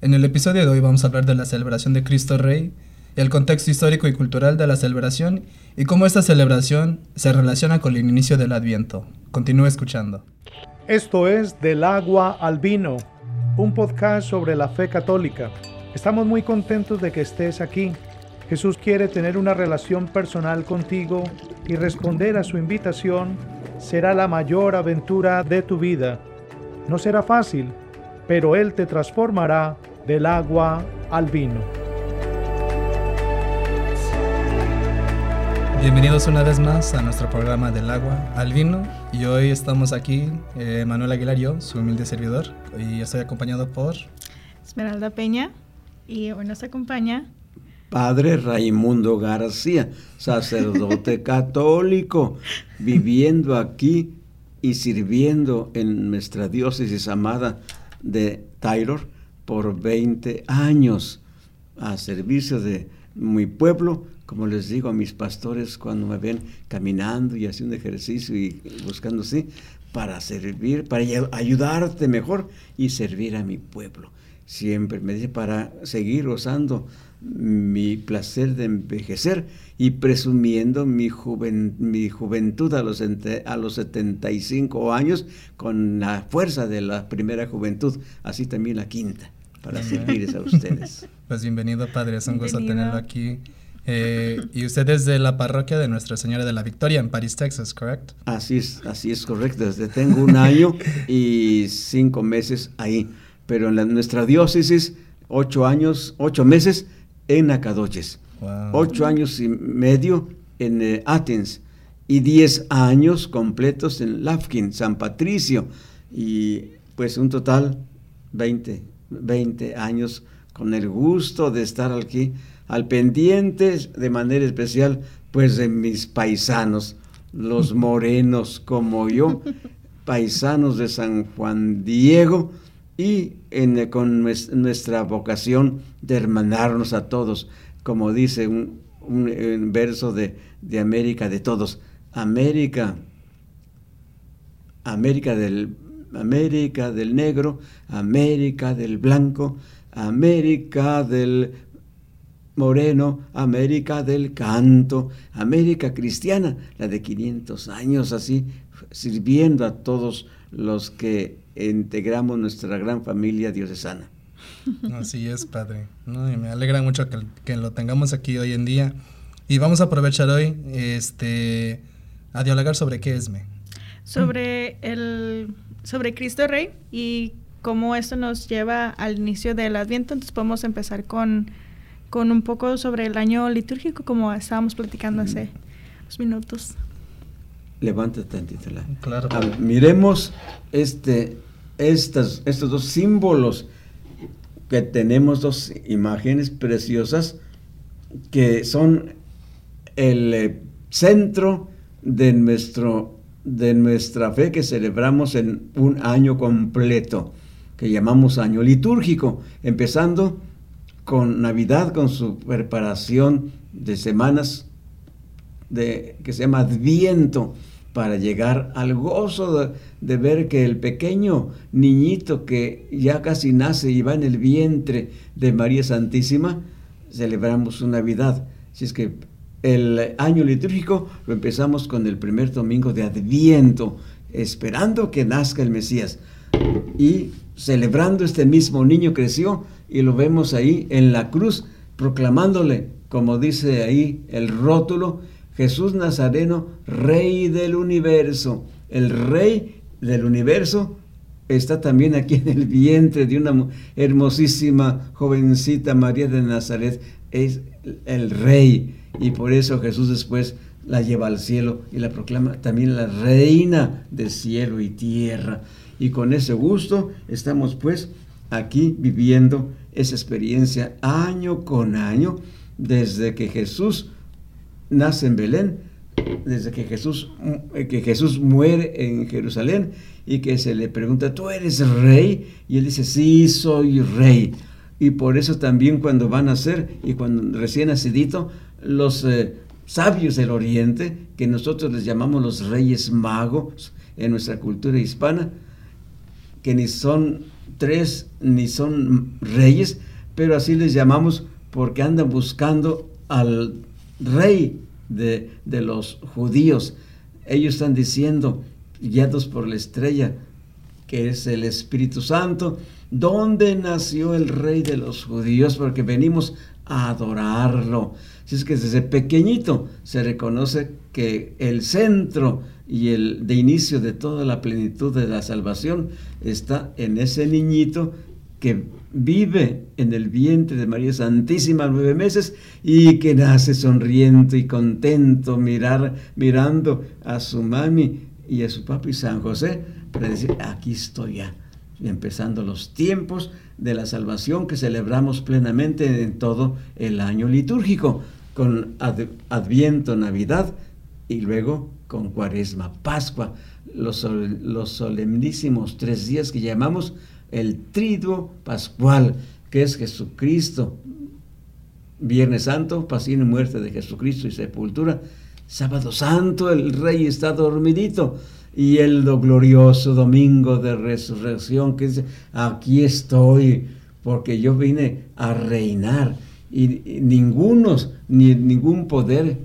En el episodio de hoy vamos a hablar de la celebración de Cristo Rey, el contexto histórico y cultural de la celebración y cómo esta celebración se relaciona con el inicio del Adviento. Continúe escuchando. Esto es Del agua al vino, un podcast sobre la fe católica. Estamos muy contentos de que estés aquí. Jesús quiere tener una relación personal contigo y responder a su invitación será la mayor aventura de tu vida. No será fácil, pero Él te transformará del agua al vino. Bienvenidos una vez más a nuestro programa del agua al vino. Y hoy estamos aquí, eh, Manuel Aguilar y yo, su humilde servidor, y estoy acompañado por... Esmeralda Peña. Y hoy nos acompaña Padre Raimundo García, sacerdote católico, viviendo aquí y sirviendo en nuestra diócesis amada de Taylor por 20 años a servicio de mi pueblo, como les digo a mis pastores cuando me ven caminando y haciendo ejercicio y buscando así, para servir, para ayudarte mejor y servir a mi pueblo. Siempre me dice para seguir gozando mi placer de envejecer y presumiendo mi, juventud a los, a los 75 años con la fuerza de la primera juventud, así también la quinta, para servirles a ustedes. Pues bienvenido, Padre, es un gusto tenerlo aquí. Eh, y usted es de la parroquia de Nuestra Señora de la Victoria en Paris, Texas, ¿correcto? Así es, así es correcto. Desde tengo un año y cinco meses ahí. Pero en la, nuestra diócesis, ocho años, ocho meses en Nacadoches, ocho años y medio en eh, Athens y diez años completos en Lafkin, San Patricio, y pues un total 20, 20 años con el gusto de estar aquí al pendiente de manera especial pues de mis paisanos, los morenos como yo, paisanos de San Juan Diego, y en, con nuestra vocación de hermanarnos a todos, como dice un, verso de, América de todos. América, América del, América del negro, América del blanco, América del moreno, América del canto, América cristiana, la de 500 años así, sirviendo a todos los que integramos nuestra gran familia diocesana. Así es, Padre. Y me alegra mucho que, lo tengamos aquí hoy en día. Y vamos a aprovechar hoy este, a dialogar sobre qué es me. Sobre, el, sobre Cristo Rey y cómo esto nos lleva al inicio del Adviento. Entonces podemos empezar con, con un poco sobre el año litúrgico, como estábamos platicando hace unos minutos. Levántate tantito. Claro. miremos este estos dos símbolos que tenemos, dos imágenes preciosas que son el eh, centro de, nuestro, de nuestra fe que celebramos en un año completo, que llamamos año litúrgico, empezando con Navidad, con su preparación de semanas de, que se llama Adviento, para llegar al gozo de, ver que el pequeño niñito que ya casi nace y va en el vientre de María Santísima, celebramos su Navidad. Si es que el año litúrgico lo empezamos con el primer domingo de Adviento, esperando que nazca el Mesías. Y celebrando este mismo niño creció y lo vemos ahí en la cruz, proclamándole, como dice ahí el rótulo, Jesús Nazareno, Rey del universo. El Rey del universo está también aquí en el vientre de una hermosísima jovencita María de Nazaret. Es el Rey. Y por eso Jesús después la lleva al cielo y la proclama también la reina de cielo y tierra. Y con ese gusto estamos pues aquí viviendo esa experiencia año con año desde que Jesús nace en Belén, desde que Jesús, eh, que Jesús muere en Jerusalén y que se le pregunta, ¿tú eres rey? Y él dice, sí, soy rey. Y por eso también cuando van a nacer y cuando recién nacidito, los eh, sabios del oriente, que nosotros les llamamos los reyes magos en nuestra cultura hispana, que ni son tres ni son reyes, pero así les llamamos porque andan buscando al rey de, de los judíos. Ellos están diciendo, guiados por la estrella, que es el Espíritu Santo, ¿dónde nació el rey de los judíos? Porque venimos a adorarlo. Si es que desde pequeñito se reconoce que el centro y el de inicio de toda la plenitud de la salvación está en ese niñito que vive en el vientre de María Santísima nueve meses y que nace sonriente y contento mirar, mirando a su mami y a su papi San José para decir, aquí estoy ya, empezando los tiempos de la salvación que celebramos plenamente en todo el año litúrgico, con Adviento, Navidad y luego con Cuaresma, Pascua, los, los solemnísimos tres días que llamamos el triduo pascual, que es Jesucristo, Viernes Santo, pasión y muerte de Jesucristo y sepultura, Sábado Santo, el Rey está dormidito, y el glorioso domingo de resurrección, que dice, aquí estoy, porque yo vine a reinar y, ningunos, ni ningún poder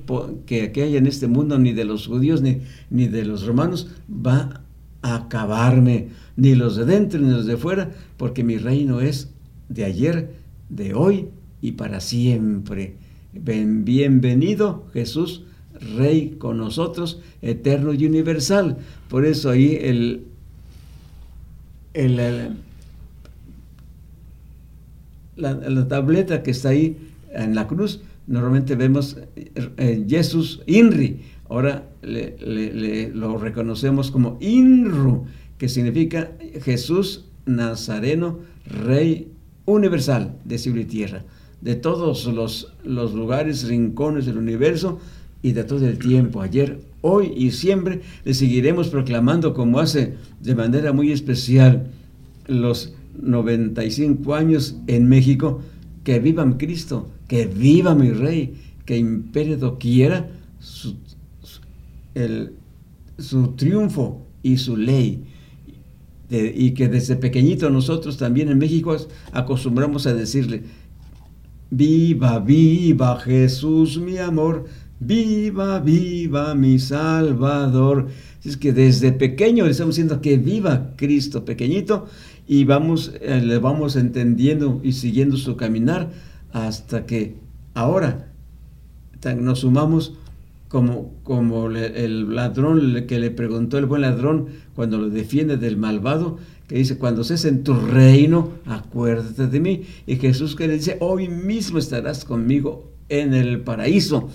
que, que, haya en este mundo, ni de los judíos, ni, ni de los romanos, va a acabarme, ni los de dentro, ni los de fuera, porque mi reino es de ayer, de hoy y para siempre. bienvenido Jesús, Rey con nosotros, eterno y universal. Por eso ahí el, el la, tableta que está ahí en la cruz, normalmente vemos eh, Jesús Inri. Ahora lo reconocemos como Inru, que significa Jesús Nazareno, Rey universal de cielo y tierra, de todos los, los lugares, rincones del universo y de todo el tiempo, ayer, hoy y siempre, le seguiremos proclamando como hace de manera muy especial los 95 años en México, que viva Cristo, que viva mi Rey, que impere doquiera su, su triunfo y su ley. y que desde pequeñito nosotros también en México acostumbramos a decirle, viva, viva Jesús mi amor, viva, viva mi Salvador. Es que desde pequeño le estamos diciendo que viva Cristo pequeñito y vamos, eh, le vamos entendiendo y siguiendo su caminar hasta que ahora nos sumamos como, como el ladrón que le preguntó el buen ladrón cuando lo defiende del malvado, que dice, cuando estés en tu reino, acuérdate de mí. Y Jesús que le dice, hoy mismo estarás conmigo en el paraíso.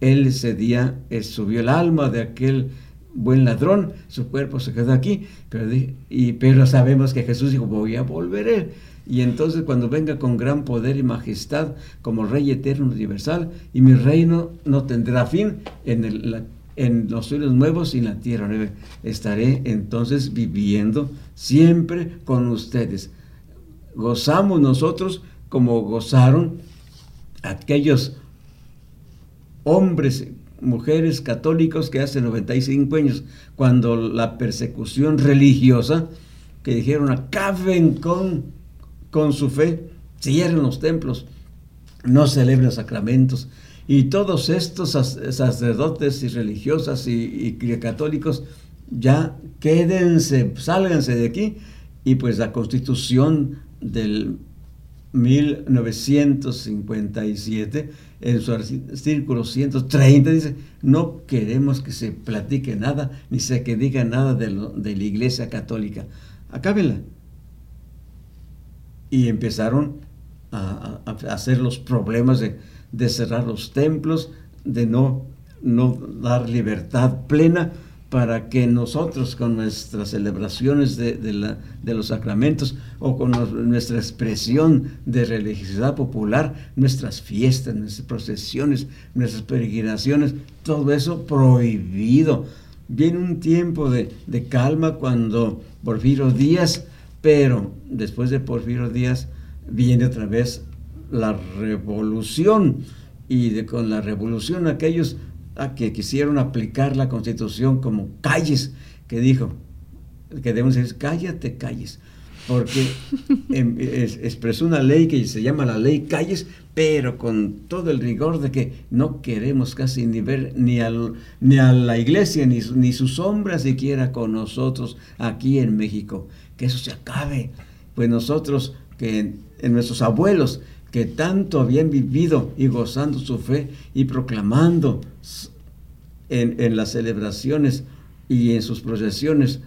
Él ese día subió el alma de aquel buen ladrón, su cuerpo se quedó aquí, pero, y, pero sabemos que Jesús dijo, voy a volver. Y entonces cuando venga con gran poder y majestad como Rey eterno universal, y mi reino no tendrá fin en, el, en los cielos nuevos y en la tierra nueva, estaré entonces viviendo siempre con ustedes. Gozamos nosotros como gozaron aquellos hombres mujeres católicos que hace 95 años, cuando la persecución religiosa, que dijeron acaben con, con su fe, cierren los templos, no celebren sacramentos. Y todos estos sacerdotes y religiosas y, y católicos, ya quédense, sálganse de aquí. Y pues la constitución del 1957 en su artículo 130 dice, no queremos que se platique nada, ni se que diga nada de, de la iglesia católica. Acábenla. Y empezaron a, hacer los problemas de, de, cerrar los templos, de no, no dar libertad plena para que nosotros con nuestras celebraciones de, los sacramentos o con nuestra expresión de religiosidad popular, nuestras fiestas, nuestras procesiones, nuestras peregrinaciones, todo eso prohibido. Viene un tiempo de, calma cuando Porfirio Díaz, pero después de Porfirio Díaz viene otra vez la revolución y con la revolución aquellos a que quisieron aplicar la constitución como calles, que dijo, que debemos decir, cállate, calles. porque em, expresó una ley que se llama la ley Calles, pero con todo el rigor de que no queremos casi ni ver ni, al, ni a la iglesia, ni, ni su sombra siquiera con nosotros aquí en México. Que eso se acabe. Pues nosotros, que en nuestros abuelos, que tanto habían vivido y gozando su fe y proclamando en, en las celebraciones y en sus procesiones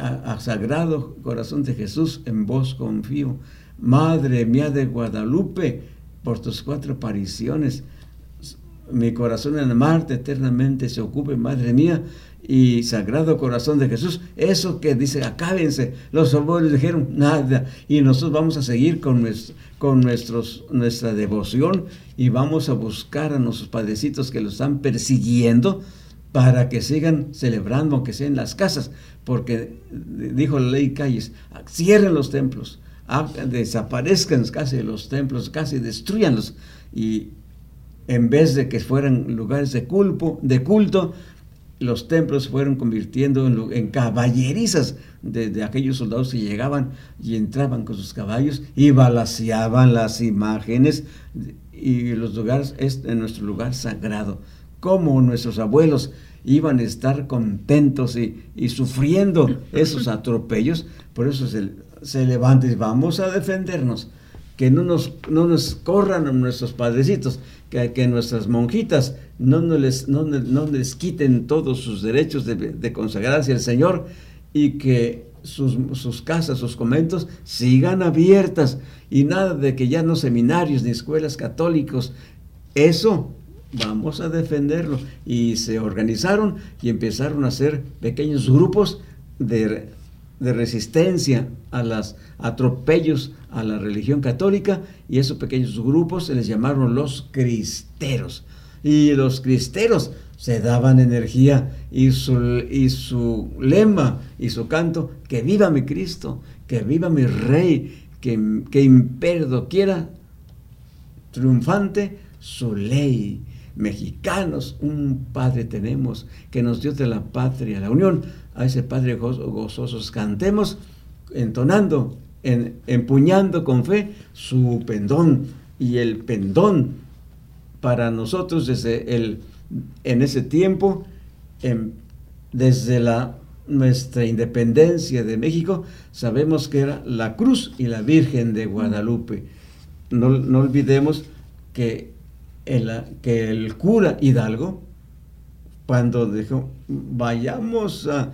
a, Sagrado Corazón de Jesús, en vos confío. Madre mía de Guadalupe, por tus cuatro apariciones, mi corazón en Marte eternamente se ocupe, Madre mía, y Sagrado Corazón de Jesús, eso que dice, acábense, los abuelos dijeron, nada, y nosotros vamos a seguir con, con nuestros, nuestra devoción y vamos a buscar a nuestros padrecitos que los están persiguiendo, para que sigan celebrando, aunque sea en las casas, porque dijo la ley Calles, cierren los templos, desaparezcan casi los templos, casi destruyanlos, y en vez de que fueran lugares de culto, de culto los templos fueron convirtiendo en, caballerizas de, aquellos soldados que llegaban y entraban con sus caballos y balaseaban las imágenes y los lugares, es en nuestro lugar sagrado cómo nuestros abuelos iban a estar contentos y, sufriendo esos atropellos. Por eso se, se levanta y vamos a defendernos. Que no nos, no nos corran nuestros padrecitos, que, que nuestras monjitas no, no, les, no, les quiten todos sus derechos de, de consagrarse al Señor y que sus, sus, casas, sus conventos sigan abiertas y nada de que ya no seminarios ni escuelas católicos. Eso vamos a defenderlo. Y se organizaron y empezaron a hacer pequeños grupos de, resistencia a los atropellos a la religión católica y esos pequeños grupos se les llamaron los cristeros. Y los cristeros se daban energía y su, y su lema y su canto, que viva mi Cristo, que viva mi Rey, que, que imperio quiera, triunfante su ley mexicanos, un Padre tenemos que nos dio de la patria la unión. A ese Padre gozosos cantemos, entonando, en, empuñando con fe su pendón. Y el pendón para nosotros desde el, en ese tiempo, desde la, nuestra independencia de México, sabemos que era la cruz y la Virgen de Guadalupe. No, no olvidemos que que el cura Hidalgo, cuando dijo, vayamos a,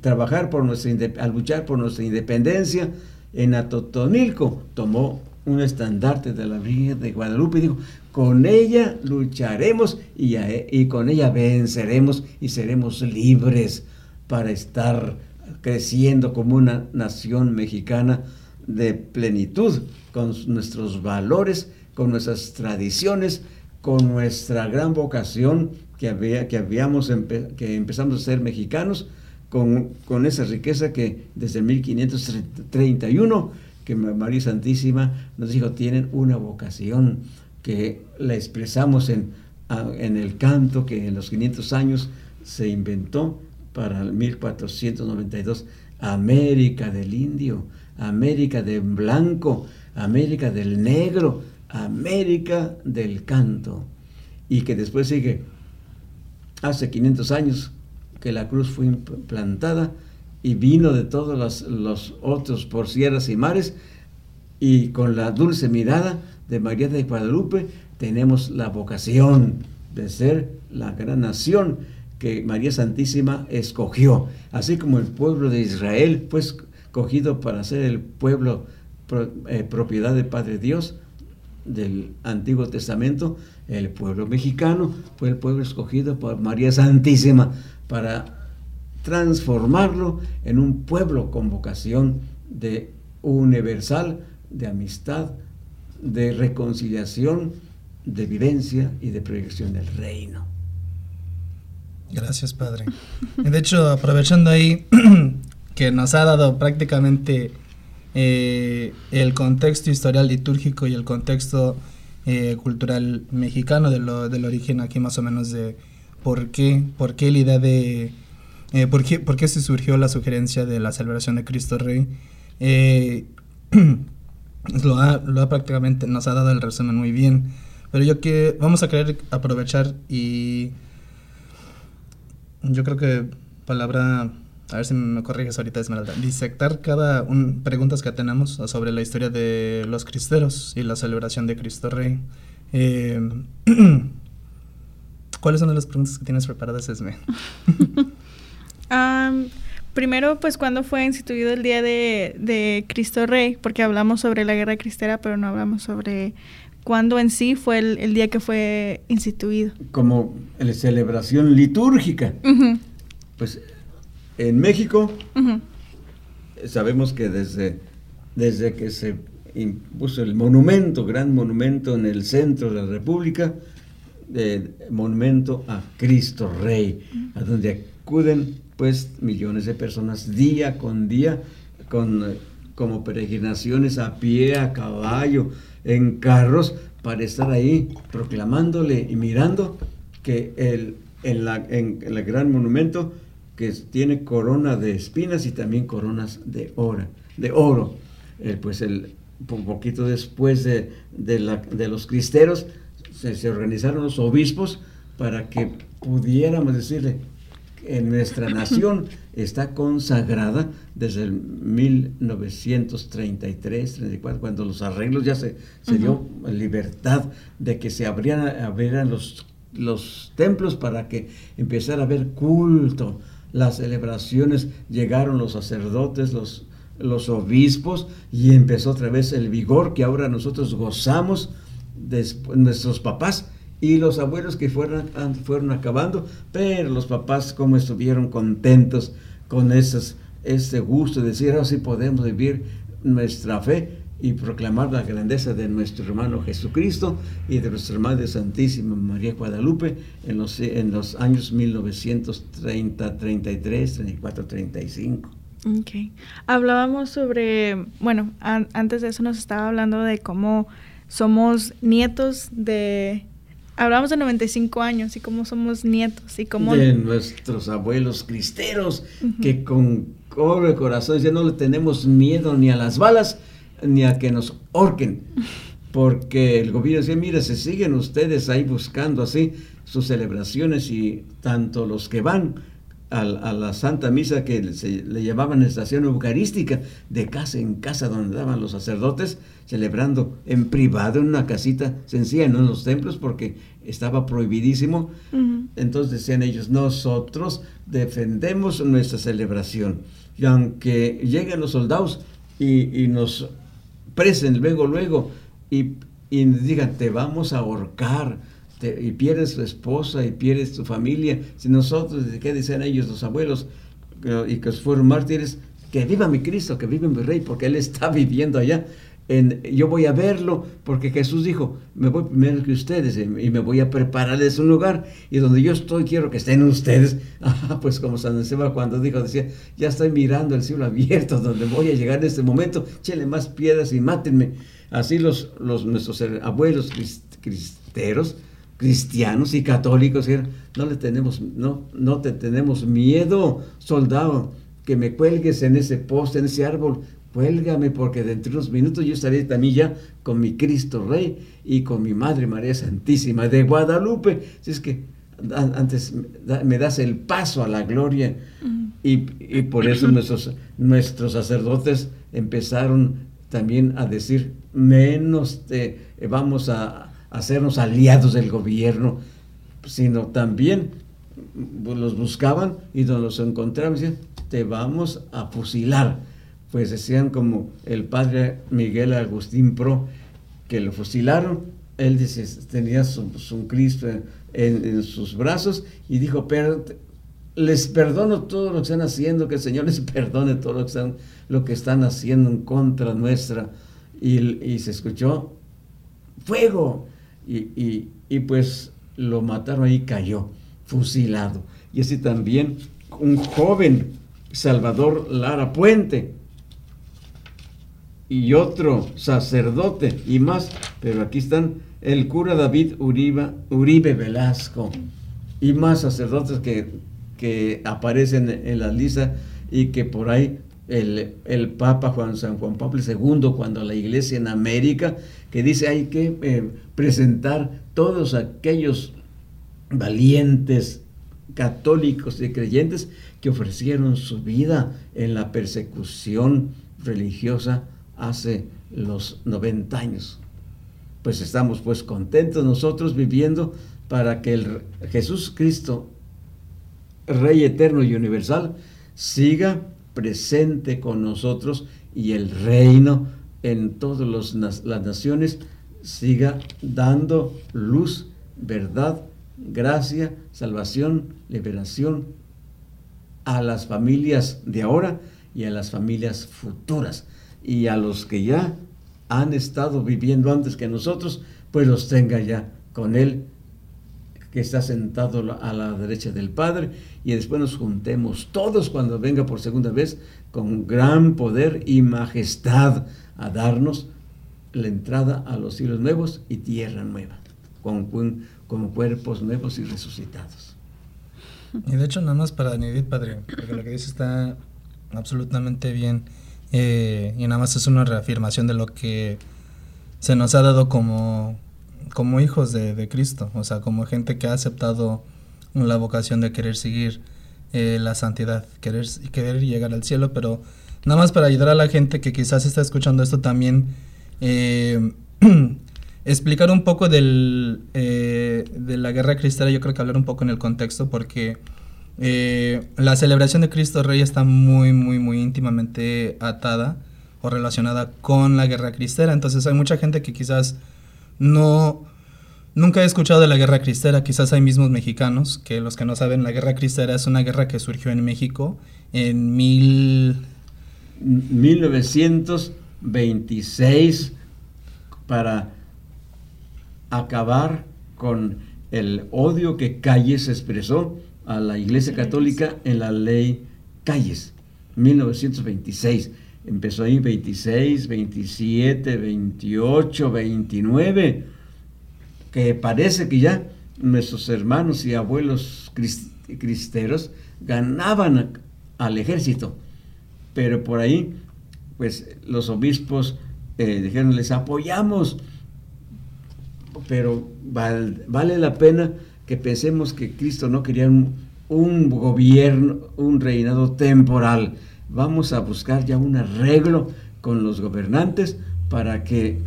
trabajar por nuestra, a luchar por nuestra independencia, en Atotonilco. Tomó un estandarte de la Virgen de Guadalupe y dijo, con ella lucharemos y, y, con ella venceremos y seremos libres para estar creciendo como una nación mexicana de plenitud, con nuestros valores con nuestras tradiciones, con nuestra gran vocación que, había, que, habíamos que empezamos a ser mexicanos, con, con, esa riqueza que desde 1531, que María Santísima nos dijo, tienen una vocación que la expresamos en, en el canto que en los 500 años se inventó para el 1492, América del Indio, América del Blanco, América del Negro, América del Canto, y que después sigue, hace 500 años que la cruz fue implantada y vino de todos los, otros por sierras y mares, y con la dulce mirada de María de Guadalupe tenemos la vocación de ser la gran nación que María Santísima escogió, así como el pueblo de Israel fue escogido para ser el pueblo eh, propiedad del Padre Dios, del Antiguo Testamento, el pueblo mexicano fue el pueblo escogido por María Santísima para transformarlo en un pueblo con vocación de universal, de amistad, de reconciliación, de vivencia y de proyección del reino. Gracias, Padre. De hecho, aprovechando ahí que nos ha dado prácticamente eh, el contexto historial litúrgico y el contexto eh, cultural mexicano de lo, del origen aquí más o menos de por qué, por qué la idea de, Eh, ¿por, qué, ¿por, qué, se surgió la sugerencia de la celebración de Cristo Rey? Eh, lo, ha, lo, ha, prácticamente, nos ha dado el resumen muy bien. Pero yo que vamos a querer aprovechar y yo creo que palabra, a ver si me corriges ahorita Esmeralda, disectar cada un, preguntas que tenemos sobre la historia de los cristeros y la celebración de Cristo Rey. Eh, ¿Cuáles son las preguntas que tienes preparadas, Esme? primero, pues, ¿cuándo fue instituido el Día de, de, Cristo Rey? Porque hablamos sobre la guerra cristera, pero no hablamos sobre cuándo en sí fue el, día que fue instituido. Como la celebración litúrgica. Pues en México sabemos que desde, desde que se impuso el monumento, gran monumento en el centro de la República, monumento a Cristo Rey, a donde acuden pues millones de personas día con día, con, como peregrinaciones a pie, a caballo, en carros, para estar ahí proclamándole y mirando que el, en, la, en el gran monumento que tiene corona de espinas y también coronas de oro. De oro. Eh, pues el, un poquito después de, de, la, de los cristeros, se, organizaron los obispos para que pudiéramos decirle, en nuestra nación está consagrada desde el 1933, 34, cuando los arreglos ya se, se dio libertad de que se abrieran, los, los templos para que empezara a haber culto, las celebraciones, llegaron los sacerdotes, los, los obispos y empezó otra vez el vigor que ahora nosotros gozamos, después, nuestros papás y los abuelos que fueron, fueron acabando, pero los papás como estuvieron contentos con ese gusto de decir, así oh, podemos vivir nuestra fe y proclamar la grandeza de nuestro hermano Jesucristo y de nuestra Madre Santísima María Guadalupe en los, en los años 1930, 33, 34, 35. Ok. Hablábamos sobre, bueno, antes de eso nos estaba hablando de cómo somos nietos de Hablamos de 95 años y cómo somos nietos y cómo... De nuestros abuelos cristeros que con cobre corazón ya no le tenemos miedo ni a las balas ni a que nos orquen. Porque el gobierno decía, mira, se siguen ustedes ahí buscando así sus celebraciones y tanto los que van a, la Santa Misa que se le llamaban estación eucarística, de casa en casa donde daban los sacerdotes, celebrando en privado en una casita sencilla, no en los templos, porque estaba prohibidísimo. Entonces decían ellos, nosotros defendemos nuestra celebración. Y aunque lleguen los soldados y, nos presen luego, luego, y, y digan, te vamos a ahorcar, y pierdes tu esposa y pierdes tu familia. Si nosotros, ¿qué dicen ellos, los abuelos, y que fueron mártires? Que viva mi Cristo, que viva mi Rey, porque Él está viviendo allá. En, yo voy a verlo, porque Jesús dijo, me voy primero que ustedes y me voy a prepararles un lugar, y donde yo estoy quiero que estén ustedes. Ah, pues como San Esteban cuando dijo, decía, ya estoy mirando el cielo abierto, donde voy a llegar en este momento, chele más piedras y mátenme. Así los, nuestros abuelos cristeros cristianos y católicos, no le tenemos, no, no te tenemos miedo, soldado, que me cuelgues en ese poste, en ese árbol, cuélgame porque dentro de unos minutos yo estaré también ya con mi Cristo Rey y con mi Madre María Santísima de Guadalupe. Si es que antes me das el paso a la gloria y, por eso nuestros, nuestros sacerdotes empezaron también a decir, menos te, vamos a, hacernos aliados del gobierno, sino también pues, los buscaban y nos los encontraban y decían, te vamos a fusilar. Pues decían como el padre Miguel Agustín Pro, que lo fusilaron, él dice, tenía su, Cristo en, sus brazos y dijo, les perdono todo lo que están haciendo, que el Señor les perdone todo lo que están, lo que están haciendo en contra nuestra. Y, y se escuchó fuego y, pues lo mataron ahí, cayó, fusilado. Y así también un joven, Salvador Lara Puente, y otro sacerdote y más, pero aquí están el cura David Uribe Velasco y más sacerdotes que que aparecen en la lista y que por ahí el, el, Papa Juan San Juan Pablo II, cuando la iglesia en América, que dice hay que eh, presentar todos aquellos valientes católicos y creyentes que ofrecieron su vida en la persecución religiosa hace los 90 años. Pues estamos pues contentos nosotros viviendo para que el Jesús Cristo, Rey eterno y universal, siga presente con nosotros y el reino en todas las naciones siga dando luz, verdad, gracia, salvación, liberación a las familias de ahora y a las familias futuras. Y a los que ya han estado viviendo antes que nosotros, pues los tenga ya con Él, que está sentado a la derecha del Padre, y después nos juntemos todos cuando venga por segunda vez con gran poder y majestad a darnos la entrada a los cielos nuevos y tierra nueva, con, con cuerpos nuevos y resucitados. Y de hecho, nada más para añadir, Padre, porque lo que dice está absolutamente bien. Eh, y nada más es una reafirmación de lo que se nos ha dado como, como hijos de, Cristo, o sea, como gente que ha aceptado la vocación de querer seguir eh, la santidad, querer, querer llegar al cielo, pero nada más para ayudar a la gente que quizás está escuchando esto también, eh, explicar un poco del, de la guerra cristera, yo creo que hablar un poco en el contexto, porque eh, la celebración de Cristo Rey está muy, muy, muy íntimamente atada o relacionada con la guerra cristera. Entonces hay mucha gente que quizás no, nunca ha escuchado de la guerra cristera. Quizás hay mismos mexicanos que los que no saben, la guerra cristera es una guerra que surgió en México en mil... 1926 para acabar con el odio que Calles expresó a la Iglesia Católica en la ley Calles, 1926. Empezó ahí 26, 27, 28, 29, que parece que ya nuestros hermanos y abuelos cristeros ganaban al ejército, pero por ahí, pues los obispos eh, dijeron, les apoyamos, pero vale la pena que pensemos que Cristo no quería un, gobierno, un reinado temporal. Vamos a buscar ya un arreglo con los gobernantes para que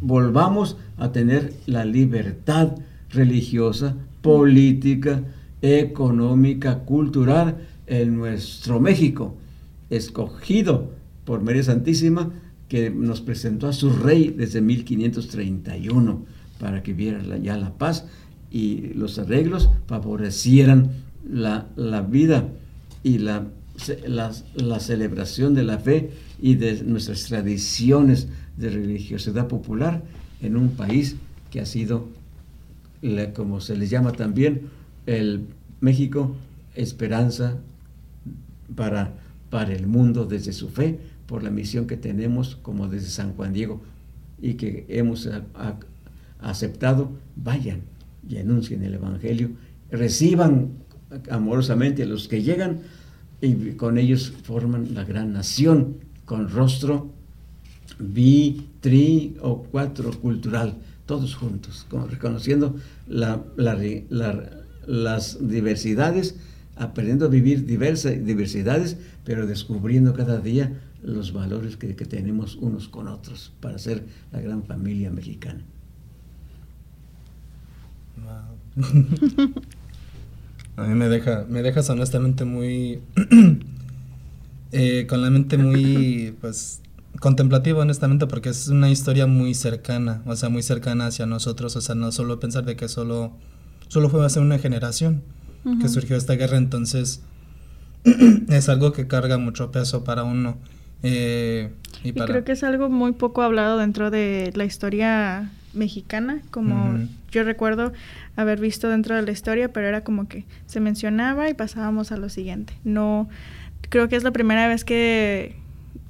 volvamos a tener la libertad religiosa, política, económica, cultural en nuestro México, escogido por María Santísima, que nos presentó a su rey desde 1531 para que viera ya la paz y los arreglos favorecieran la, vida y la, la, celebración de la fe y de nuestras tradiciones de religiosidad popular en un país que ha sido, como se les llama también, el México esperanza para, para el mundo desde su fe, por la misión que tenemos como desde San Juan Diego y que hemos aceptado, vayan y anuncien el Evangelio, reciban amorosamente los que llegan y con ellos forman la gran nación con rostro bi, tri o cuatro cultural, todos juntos, reconociendo la, las diversidades, aprendiendo a vivir diversas diversidades, pero descubriendo cada día los valores que, que tenemos unos con otros para ser la gran familia mexicana. A mí me deja, me dejas honestamente muy, eh, con la mente muy, pues, contemplativa honestamente porque es una historia muy cercana, o sea, muy cercana hacia nosotros, o sea, no solo pensar de que solo, solo fue hace una generación que surgió esta guerra, entonces es algo que carga mucho peso para uno. Eh, y, creo que es algo muy poco hablado dentro de la historia mexicana, como yo recuerdo haber visto dentro de la historia, pero era como que se mencionaba y pasábamos a lo siguiente. No, creo que es la primera vez que,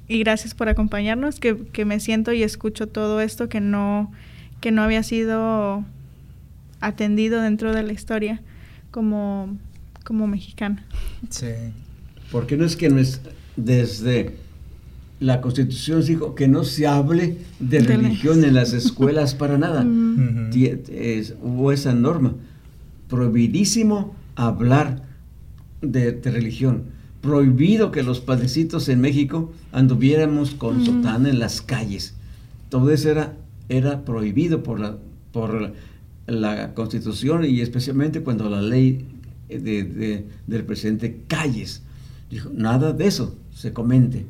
y gracias por acompañarnos, que, que me siento y escucho todo esto que no, que no había sido atendido dentro de la historia, como, como mexicana. Sí. Porque no es que no es desde la Constitución dijo que no se hable de, religión en las escuelas para nada. hubo esa norma. Prohibidísimo hablar de, religión. Prohibido que los padrecitos en México anduviéramos con sotana en las calles. Todo eso era, era prohibido por la, por la Constitución y especialmente cuando la ley de, del presidente Calles dijo, nada de eso se comente.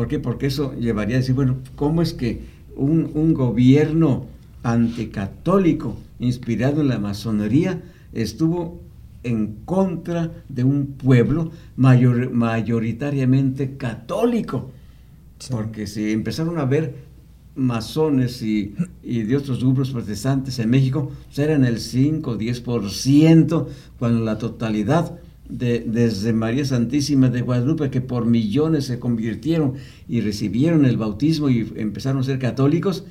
¿Por qué? Porque eso llevaría a decir, bueno, ¿cómo es que un, gobierno anticatólico inspirado en la masonería estuvo en contra de un pueblo mayor, mayoritariamente católico? Porque si empezaron a ver masones y, de otros grupos protestantes en México, pues eran el 5 o 10%, cuando la totalidad de, desde María Santísima de Guadalupe, que por millones se convirtieron y recibieron el bautismo y empezaron a ser católicos,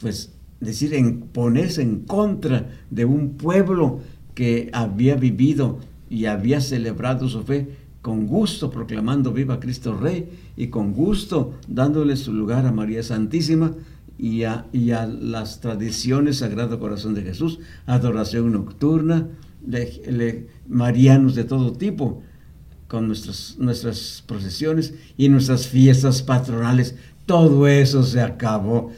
pues decir, ponerse en contra de un pueblo que había vivido y había celebrado su fe con gusto proclamando viva Cristo Rey y con gusto dándole su lugar a María Santísima y a, y a las tradiciones Sagrado Corazón de Jesús, adoración nocturna, marianos de todo tipo, con nuestras, nuestras procesiones y nuestras fiestas patronales. Todo eso se acabó.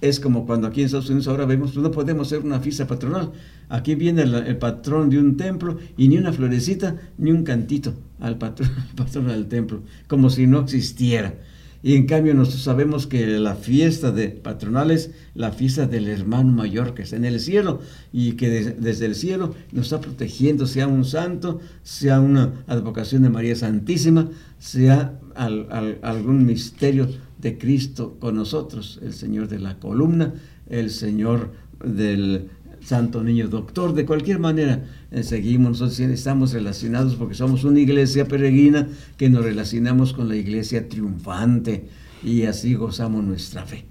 Es como cuando aquí en Estados Unidos ahora vemos, no podemos hacer una fiesta patronal. Aquí viene el, patrón de un templo y ni una florecita, ni un cantito al patrón, al patrón del templo, como si no existiera. Y en cambio nosotros sabemos que la fiesta de patronal es la fiesta del hermano mayor que está en el cielo y que desde el cielo nos está protegiendo, sea un santo, sea una advocación de María Santísima, sea algún misterio de Cristo con nosotros, el Señor de la columna, el Señor del Santo Niño Doctor, de cualquier manera eh, seguimos, nosotros estamos relacionados porque somos una iglesia peregrina que nos relacionamos con la iglesia triunfante y así gozamos nuestra fe.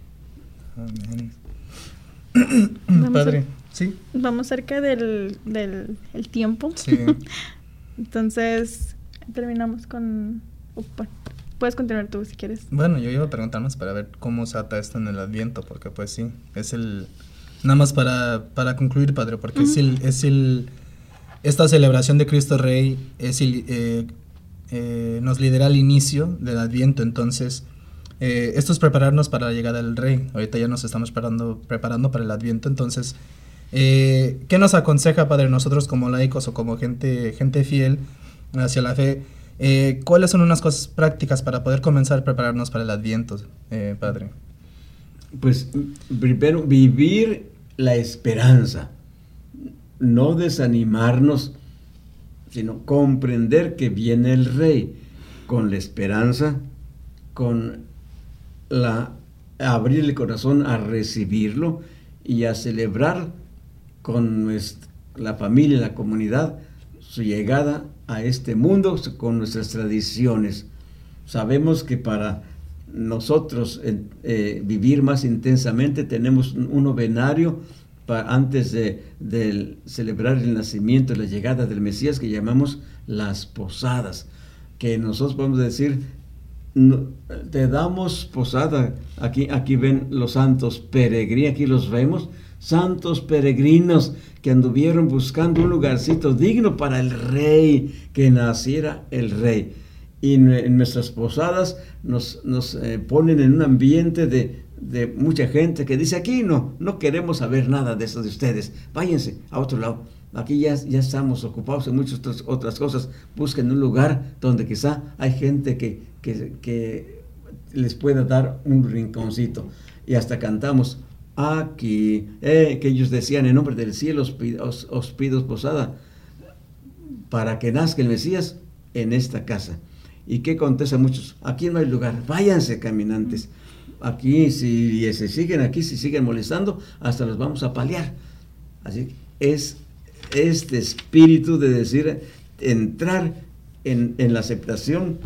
Amén. Padre, sí. Vamos cerca del, del tiempo. Sí. Entonces, terminamos con... Puedes continuar tú si quieres. Bueno, yo iba a preguntar más para ver cómo se ata esto en el Adviento, porque pues sí, es el Nada más para, para concluir, Padre, porque es, el, es el, esta celebración de Cristo Rey es eh, eh, nos lidera al inicio del Adviento, entonces eh, esto es prepararnos para la llegada del Rey. Ahorita ya nos estamos preparando, preparando para el Adviento, entonces, ¿qué nos aconseja, Padre, nosotros como laicos o como gente, gente fiel hacia la fe? ¿Cuáles son unas cosas prácticas para poder comenzar a prepararnos para el Adviento, Padre? pues primero vivir la esperanza, no desanimarnos, sino comprender que viene el rey con la esperanza, con la abrir el corazón a recibirlo y a celebrar con la familia, la comunidad, su llegada a este mundo con nuestras tradiciones. Sabemos que para nosotros eh, vivir más intensamente, tenemos un novenario antes de, celebrar el nacimiento, la llegada del Mesías, que llamamos las posadas, que nosotros podemos decir, te damos posada, aquí, aquí ven los santos peregrinos, aquí los vemos, santos peregrinos que anduvieron buscando un lugarcito digno para el rey, que naciera el rey y en nuestras posadas nos, nos eh, ponen en un ambiente de, de, mucha gente que dice aquí no, no queremos saber nada de eso de ustedes, váyanse a otro lado. Aquí ya, ya estamos ocupados en muchas otras, cosas. Busquen un lugar donde quizá hay gente que, que, que les pueda dar un rinconcito. Y hasta cantamos aquí, eh, que ellos decían en nombre del cielo os pido posada para que nazca el Mesías en esta casa. ¿Y qué contesta muchos? Aquí no hay lugar, váyanse caminantes. Aquí, si se siguen aquí, si siguen molestando, hasta los vamos a paliar. Así es este espíritu de decir, entrar en, la aceptación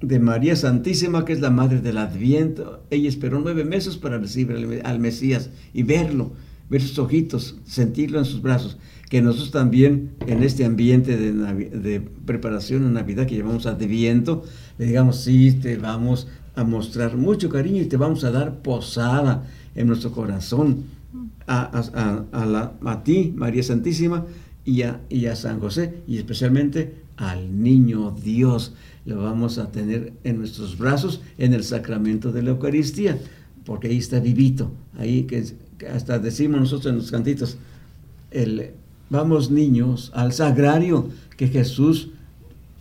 de María Santísima, que es la madre del Adviento. Ella esperó nueve meses para recibir al Mesías y verlo, ver sus ojitos, sentirlo en sus brazos. Que nosotros también, en este ambiente de, preparación en Navidad que llevamos Adviento, le digamos, sí, te vamos a mostrar mucho cariño y te vamos a dar posada en nuestro corazón a, la, a ti, María Santísima, y a, y a San José, y especialmente al niño Dios. Lo vamos a tener en nuestros brazos en el sacramento de la Eucaristía, porque ahí está vivito, ahí que, hasta decimos nosotros en los cantitos, el, vamos niños al sagrario que Jesús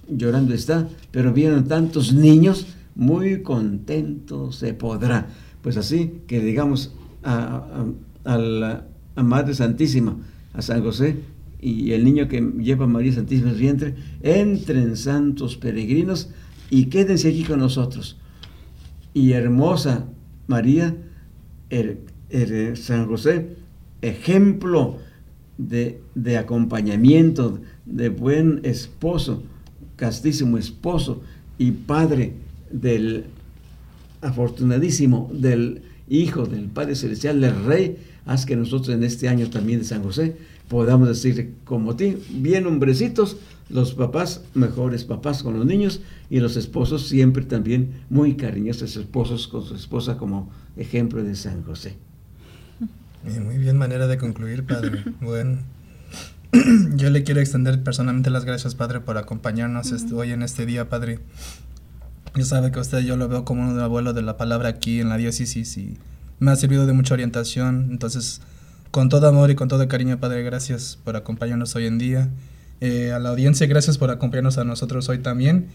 llorando está, pero vienen tantos niños, muy contentos se podrá. Pues así que digamos a, a la Madre Santísima, a San José, y el niño que lleva a María Santísima en su vientre, entren santos peregrinos y quédense aquí con nosotros. Y hermosa María, el, San José, ejemplo de, de, acompañamiento, de buen esposo, castísimo esposo y padre del afortunadísimo, del Hijo, del Padre Celestial, del Rey, haz que nosotros en este año también de San José podamos decir como ti, bien hombrecitos, los papás, mejores papás con los niños y los esposos siempre también muy cariñosos esposos con su esposa como ejemplo de San José. Muy bien manera de concluir, Padre. Bueno, yo le quiero extender personalmente las gracias, Padre, por acompañarnos hoy en este día, Padre. Yo sabe que usted yo lo veo como un abuelo de la palabra aquí en la diócesis y me ha servido de mucha orientación. Entonces, con todo amor y con todo cariño, Padre, gracias por acompañarnos hoy en día. Eh, a la audiencia, gracias por acompañarnos a nosotros hoy también.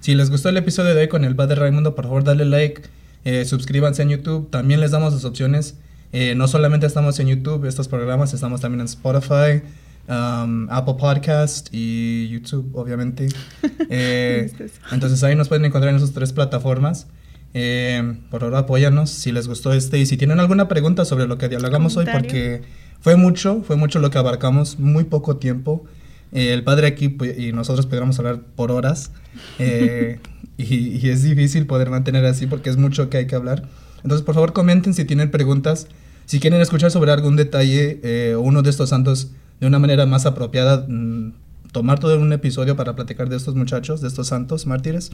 Si les gustó el episodio de hoy con el Padre Raimundo, por favor dale like, eh, suscríbanse en YouTube. También les damos las opciones. Eh, no solamente estamos en YouTube, estos programas, estamos también en Spotify, um, Apple Podcast y YouTube, obviamente. entonces ahí nos pueden encontrar en esas tres plataformas. Eh, por favor, apóyanos si les gustó este y si tienen alguna pregunta sobre lo que dialogamos hoy, porque fue mucho, fue mucho lo que abarcamos, muy poco tiempo. Eh, el padre aquí pues, y nosotros podríamos hablar por horas eh, y, es difícil poder mantener así porque es mucho que hay que hablar. Entonces, por favor, comenten si tienen preguntas, si quieren escuchar sobre algún detalle o uno de estos santos de una manera más apropiada. Mm, tomar todo un episodio para platicar de estos muchachos, de estos santos mártires,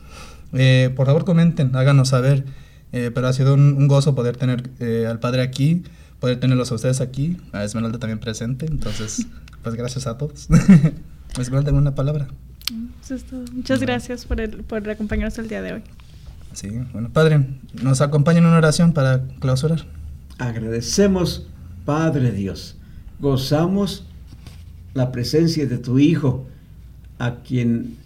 eh, por favor comenten, háganos saber. Eh, pero ha sido un, gozo poder tener eh, al Padre aquí, poder tenerlos a ustedes aquí, a Esmeralda también presente. Entonces, pues gracias a todos. Esmeralda, una palabra. Eso es todo. Muchas gracias por, el, por acompañarnos el día de hoy. Sí, bueno, Padre, nos acompaña en una oración para clausurar. Agradecemos, Padre Dios. Gozamos la presencia de tu Hijo, a quien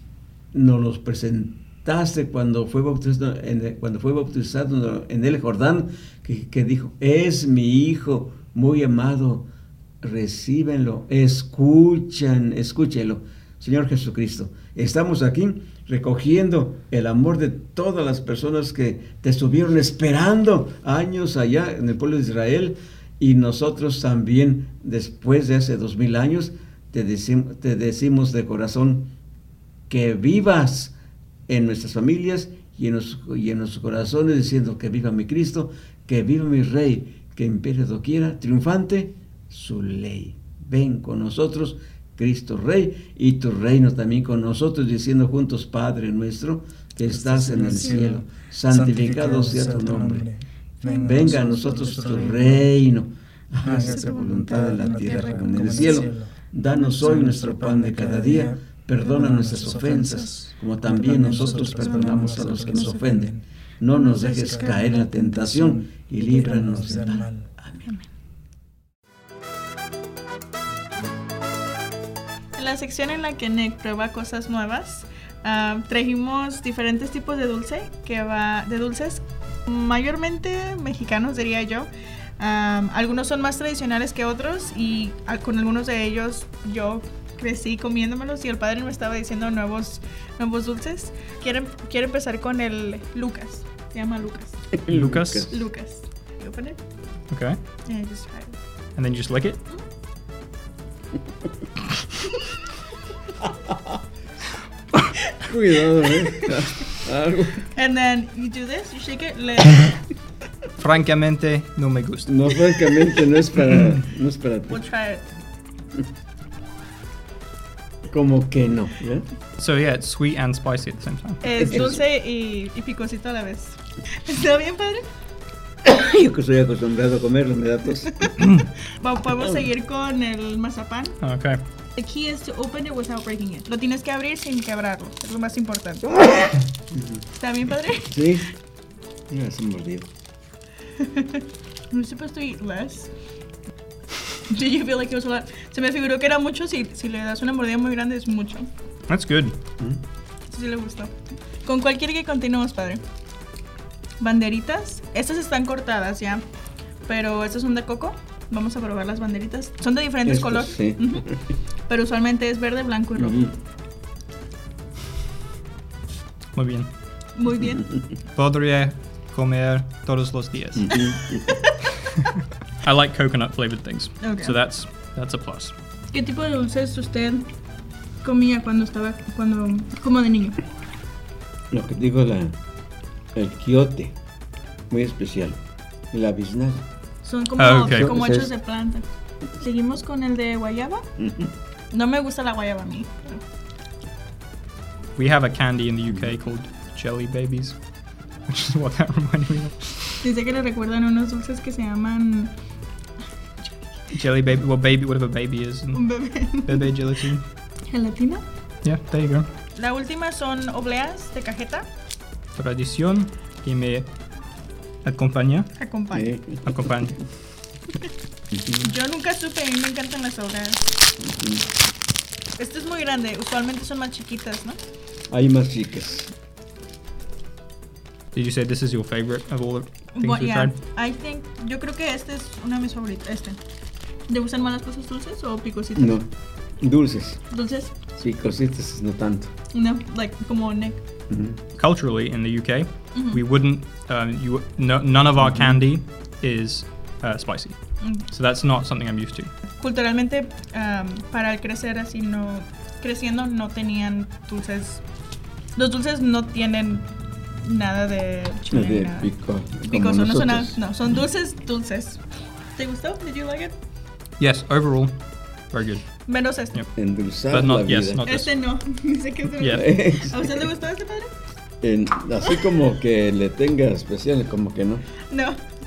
nos los presentaste cuando fue bautizado en, cuando fue bautizado en el Jordán, que, dijo, es mi Hijo muy amado, recíbenlo, escuchan, escúchelo. Señor Jesucristo, estamos aquí recogiendo el amor de todas las personas que te estuvieron esperando años allá en el pueblo de Israel y nosotros también después de hace dos mil años te, decimos, de corazón que vivas en nuestras familias y en, y en nuestros corazones diciendo que viva mi Cristo, que viva mi Rey, que impere doquiera, triunfante su ley. Ven con nosotros, Cristo Rey, y tu reino también con nosotros, diciendo juntos, Padre nuestro, que estás en el cielo, santificado sea tu nombre. Venga a nosotros tu reino, hágase voluntad en la tierra como en el cielo. Danos hoy nuestro pan de cada día, perdona nuestras ofensas, como también nosotros perdonamos a los que nos ofenden. No nos dejes caer en la tentación y líbranos del mal. La sección en la que Nick prueba cosas nuevas, ah, trajimos diferentes tipos de dulce que va de dulces mayormente mexicanos diría yo algunos son más tradicionales que otros y con algunos de ellos yo crecí comiéndomelos y el padre me estaba diciendo nuevos, nuevos dulces. Quiero, quiero empezar con el Lucas. Se llama Lucas. Lucas? Lucas. Open it? Okay. And just try it. And then you just lick it? Cuidado, eh. And then you do this, you shake it, francamente, no me gusta. No, francamente, no es para, no es para ti. We'll try it. Como que no. ¿eh? So yeah, it's sweet and spicy at the same time. Es dulce y, y picosito a la vez. ¿Está bien, padre? Yo que estoy acostumbrado a comerlo, me da tos. Podemos seguir con el mazapán. Okay. The key is to open it without breaking it. Lo tienes que abrir sin quebrarlo. Es lo más importante. ¿Está bien, padre? Sí. Mira, se mordido. We're supposed to eat less. Do you feel like it was a lot? Se me figuró que era mucho. Si, si le das una mordida muy grande, es mucho. That's good. Eso sí le gustó. ¿Con cuál quiere que continuemos, padre? Banderitas. Estas están cortadas ya. Pero estas son de coco. Vamos a probar las banderitas. Son de diferentes colores. sí. Ujú. Pero usualmente es verde, blanco y rojo. Muy bien. Muy bien. Podría comer todos los días. I like coconut flavored things. Okay. So that's that's a plus. ¿Qué tipo de dulces usted comía cuando estaba cuando como de niño? Lo que digo, la, el quiote, muy especial. Y la biznaga. Son como, Ah, ok. como hechos de planta. Seguimos con el de guayaba. No me gusta la guayaba a mí. We have a candy in the UK called Jelly Babies, which is what that reminded me of. Dice que le recuerdan unos dulces que se llaman Jelly baby, well, baby, whatever baby is, un and bebé. bebe gelatin. Gelatina. Yeah, there you go. La última son obleas de cajeta. Tradición que me acompaña, Acompaña. Yo nunca supe, a mí me encantan las obleas. Este es muy grande, usualmente son más chiquitas, ¿no? Hay más chicas. Did you say this is your favorite of all the things we've yeah, tried? I think, yo creo que este es uno de mis favoritos. Este. ¿Le gustan más las cosas dulces o picositas? No. Dulces. Dulces. Sí, cositas, no tanto. No, like como Nick. Ujú. Culturally, in the UK, Mhm. we wouldn't. Um, you no, none of our candy is uh, spicy, Mm. So that's not something I'm used to. Culturalmente, am, para el crecer así, no. Creciendo, no tenían dulces. Los dulces no tienen nada de chile. De nada. pico. como Picoso, no son, no, son dulces, dulces. ¿Te gustó? Did you like it? Yes, overall, very good. Menos este. Yep. Endulzar But not- la vida. yes, not- Este no. Dice que este no. Yeah. ¿A usted le gustó este padre? En- así como que le tenga especial, como que no. No.